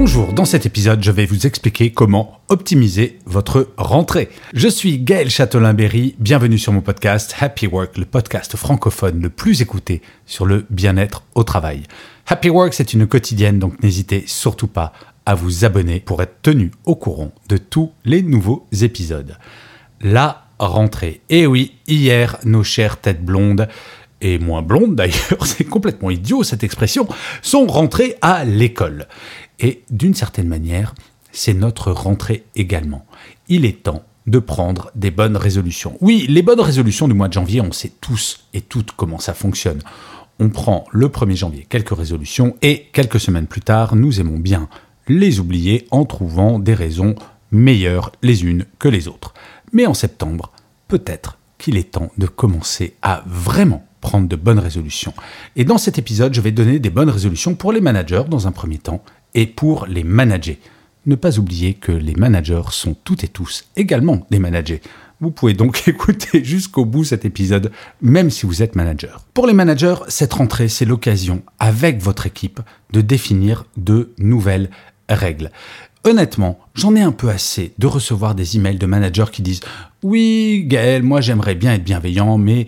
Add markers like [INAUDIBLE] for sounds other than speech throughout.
Bonjour, dans cet épisode, je vais vous expliquer comment optimiser votre rentrée. Je suis Gaël Châtelain-Berry, bienvenue sur mon podcast Happy Work, le podcast francophone le plus écouté sur le bien-être au travail. Happy Work, c'est une quotidienne, donc n'hésitez surtout pas à vous abonner pour être tenu au courant de tous les nouveaux épisodes. La rentrée. Et oui, hier, nos chères têtes blondes et moins blondes d'ailleurs, [LAUGHS] c'est complètement idiot cette expression, sont rentrées à l'école. Et d'une certaine manière, c'est notre rentrée également. Il est temps de prendre des bonnes résolutions. Oui, les bonnes résolutions du mois de janvier, on sait tous et toutes comment ça fonctionne. On prend le 1er janvier quelques résolutions et quelques semaines plus tard, nous aimons bien les oublier en trouvant des raisons meilleures les unes que les autres. Mais en septembre, peut-être qu'il est temps de commencer à vraiment prendre de bonnes résolutions. Et dans cet épisode, je vais donner des bonnes résolutions pour les managers dans un premier temps et pour les managers. Ne pas oublier que les managers sont toutes et tous également des managers. Vous pouvez donc [LAUGHS] écouter jusqu'au bout cet épisode, même si vous êtes manager. Pour les managers, cette rentrée, c'est l'occasion, avec votre équipe, de définir de nouvelles règles. Honnêtement, j'en ai un peu assez de recevoir des emails de managers qui disent Oui, Gaël, moi j'aimerais bien être bienveillant, mais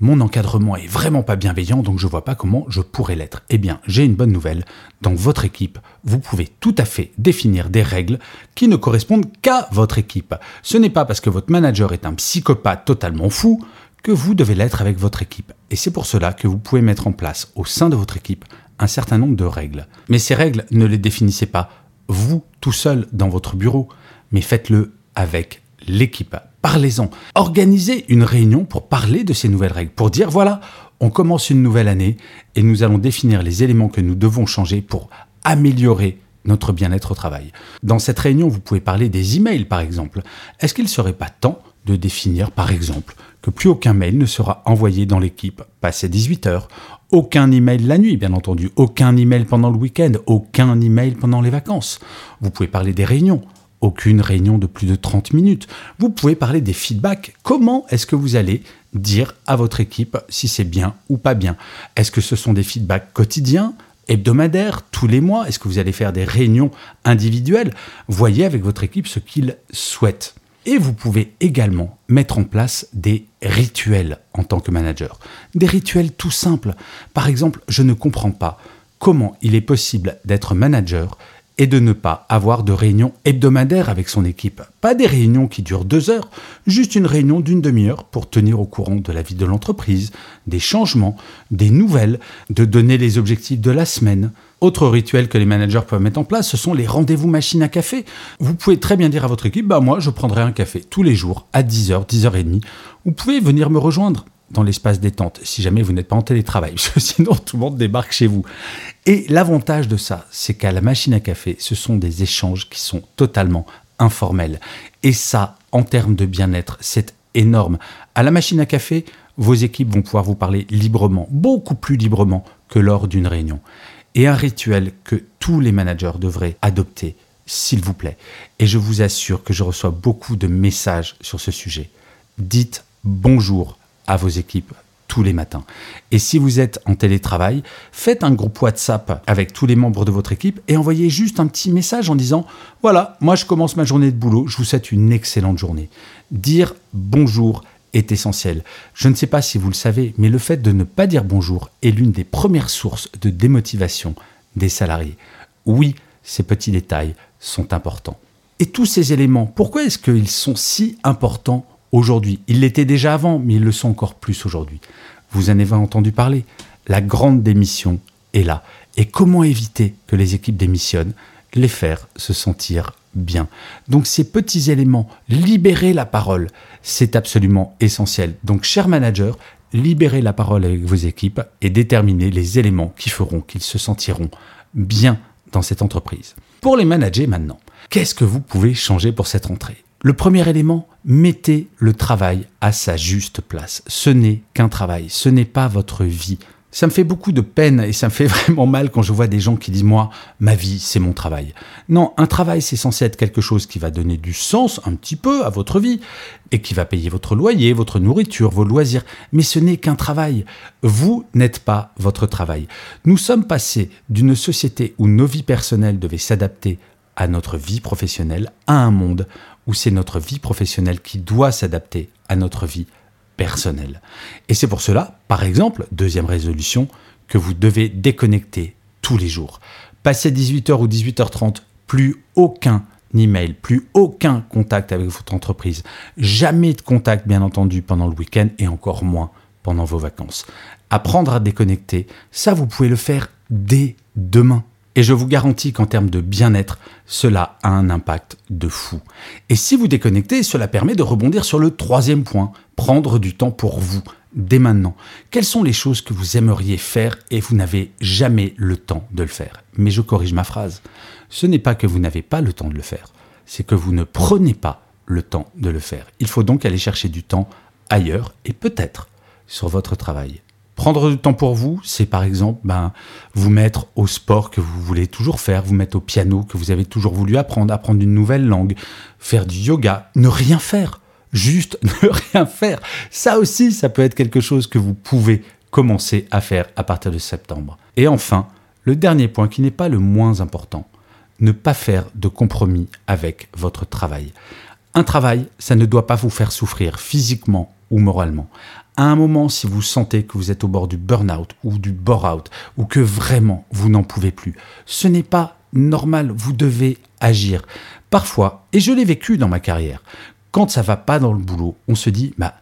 mon encadrement est vraiment pas bienveillant, donc je vois pas comment je pourrais l'être. Eh bien, j'ai une bonne nouvelle. Dans votre équipe, vous pouvez tout à fait définir des règles qui ne correspondent qu'à votre équipe. Ce n'est pas parce que votre manager est un psychopathe totalement fou que vous devez l'être avec votre équipe. Et c'est pour cela que vous pouvez mettre en place au sein de votre équipe un certain nombre de règles. Mais ces règles, ne les définissez pas vous tout seul dans votre bureau, mais faites-le avec l'équipe. Parlez-en. Organisez une réunion pour parler de ces nouvelles règles, pour dire voilà, on commence une nouvelle année et nous allons définir les éléments que nous devons changer pour améliorer notre bien-être au travail. Dans cette réunion, vous pouvez parler des emails par exemple. Est-ce qu'il ne serait pas temps de définir par exemple que plus aucun mail ne sera envoyé dans l'équipe passé 18 heures, aucun email la nuit, bien entendu, aucun email pendant le week-end, aucun email pendant les vacances. Vous pouvez parler des réunions, aucune réunion de plus de 30 minutes. Vous pouvez parler des feedbacks. Comment est-ce que vous allez dire à votre équipe si c'est bien ou pas bien? Est-ce que ce sont des feedbacks quotidiens hebdomadaires, tous les mois? Est-ce que vous allez faire des réunions individuelles? Voyez avec votre équipe ce qu'ils souhaitent. Et vous pouvez également mettre en place des rituels en tant que manager. Des rituels tout simples. Par exemple, je ne comprends pas comment il est possible d'être manager et de ne pas avoir de réunion hebdomadaire avec son équipe. Pas des réunions qui durent deux heures, juste une réunion d'une demi-heure pour tenir au courant de la vie de l'entreprise, des changements, des nouvelles, de donner les objectifs de la semaine. Autre rituel que les managers peuvent mettre en place, ce sont les rendez-vous machine à café. Vous pouvez très bien dire à votre équipe, bah moi je prendrai un café tous les jours à 10h, 10h30. Vous pouvez venir me rejoindre dans l'espace détente, si jamais vous n'êtes pas en télétravail, [LAUGHS] sinon tout le monde débarque chez vous. Et l'avantage de ça, c'est qu'à la machine à café, ce sont des échanges qui sont totalement informels. Et ça, en termes de bien-être, c'est énorme. À la machine à café, vos équipes vont pouvoir vous parler librement, beaucoup plus librement que lors d'une réunion. Et un rituel que tous les managers devraient adopter, s'il vous plaît. Et je vous assure que je reçois beaucoup de messages sur ce sujet. Dites bonjour à vos équipes tous les matins. Et si vous êtes en télétravail, faites un groupe WhatsApp avec tous les membres de votre équipe et envoyez juste un petit message en disant Voilà, moi je commence ma journée de boulot, je vous souhaite une excellente journée. Dire bonjour est essentiel. Je ne sais pas si vous le savez, mais le fait de ne pas dire bonjour est l'une des premières sources de démotivation des salariés. Oui, ces petits détails sont importants. Et tous ces éléments, pourquoi est-ce qu'ils sont si importants aujourd'hui. Ils l'étaient déjà avant, mais ils le sont encore plus aujourd'hui. Vous en avez entendu parler. La grande démission est là. Et comment éviter que les équipes démissionnent? Les faire se sentir bien. Donc ces petits éléments, libérer la parole, c'est absolument essentiel. Donc cher manager, libérer la parole avec vos équipes et déterminer les éléments qui feront qu'ils se sentiront bien dans cette entreprise. Pour les managers maintenant, qu'est-ce que vous pouvez changer pour cette rentrée Le premier élément, mettez le travail à sa juste place. Ce n'est qu'un travail, ce n'est pas votre vie. Ça me fait beaucoup de peine et ça me fait [LAUGHS] vraiment mal quand je vois des gens qui disent moi, ma vie, c'est mon travail. Non, un travail, c'est censé être quelque chose qui va donner du sens un petit peu à votre vie et qui va payer votre loyer, votre nourriture, vos loisirs. Mais ce n'est qu'un travail. Vous n'êtes pas votre travail. Nous sommes passés d'une société où nos vies personnelles devaient s'adapter à notre vie professionnelle à un monde où c'est notre vie professionnelle qui doit s'adapter à notre vie personnel. Et c'est pour cela, par exemple, deuxième résolution, que vous devez déconnecter tous les jours. Passez 18h ou 18h30, plus aucun email, plus aucun contact avec votre entreprise. Jamais de contact, bien entendu, pendant le week-end et encore moins pendant vos vacances. Apprendre à déconnecter, ça, vous pouvez le faire dès demain. Et je vous garantis qu'en termes de bien-être, cela a un impact de fou. Et si vous déconnectez, cela permet de rebondir sur le troisième point, prendre du temps pour vous, dès maintenant. Quelles sont les choses que vous aimeriez faire et vous n'avez jamais le temps de le faire? Mais je corrige ma phrase. Ce n'est pas que vous n'avez pas le temps de le faire, c'est que vous ne prenez pas le temps de le faire. Il faut donc aller chercher du temps ailleurs et peut-être sur votre travail. Prendre du temps pour vous, c'est par exemple ben, vous mettre au sport que vous voulez toujours faire, vous mettre au piano que vous avez toujours voulu apprendre, apprendre une nouvelle langue, faire du yoga, ne rien faire, juste [LAUGHS] ne rien faire. Ça aussi, ça peut être quelque chose que vous pouvez commencer à faire à partir de septembre. Et enfin, le dernier point qui n'est pas le moins important, ne pas faire de compromis avec votre travail. Un travail, ça ne doit pas vous faire souffrir physiquement ou moralement à un moment, si vous sentez que vous êtes au bord du burn-out ou du bore-out, ou que vraiment vous n'en pouvez plus, ce n'est pas normal, vous devez agir. Parfois, et je l'ai vécu dans ma carrière, quand ça va pas dans le boulot, on se dit, bah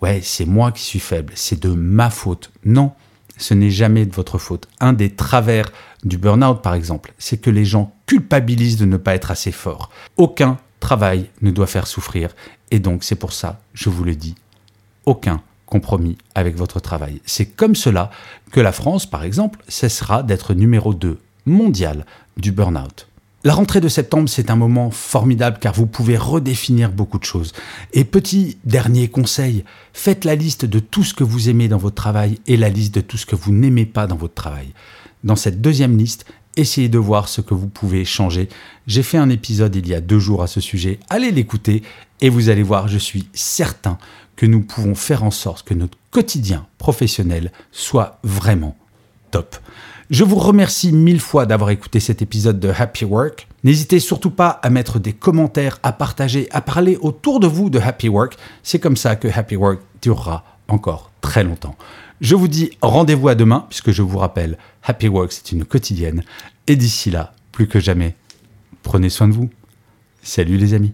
ouais, c'est moi qui suis faible, c'est de ma faute. Non, ce n'est jamais de votre faute. Un des travers du burn-out, par exemple, c'est que les gens culpabilisent de ne pas être assez forts. Aucun travail ne doit faire souffrir, et donc c'est pour ça, je vous le dis, aucun compromis avec votre travail. C'est comme cela que la France, par exemple, cessera d'être numéro 2 mondial du burn-out. La rentrée de septembre, c'est un moment formidable car vous pouvez redéfinir beaucoup de choses. Et petit dernier conseil, faites la liste de tout ce que vous aimez dans votre travail et la liste de tout ce que vous n'aimez pas dans votre travail. Dans cette deuxième liste, essayez de voir ce que vous pouvez changer. J'ai fait un épisode il y a deux jours à ce sujet. Allez l'écouter et vous allez voir, je suis certain nous pouvons faire en sorte que notre quotidien professionnel soit vraiment top. Je vous remercie mille fois d'avoir écouté cet épisode de Happy Work. N'hésitez surtout pas à mettre des commentaires, à partager, à parler autour de vous de Happy Work. C'est comme ça que Happy Work durera encore très longtemps. Je vous dis rendez-vous à demain, puisque je vous rappelle, Happy Work, c'est une quotidienne. Et d'ici là, plus que jamais, prenez soin de vous. Salut les amis.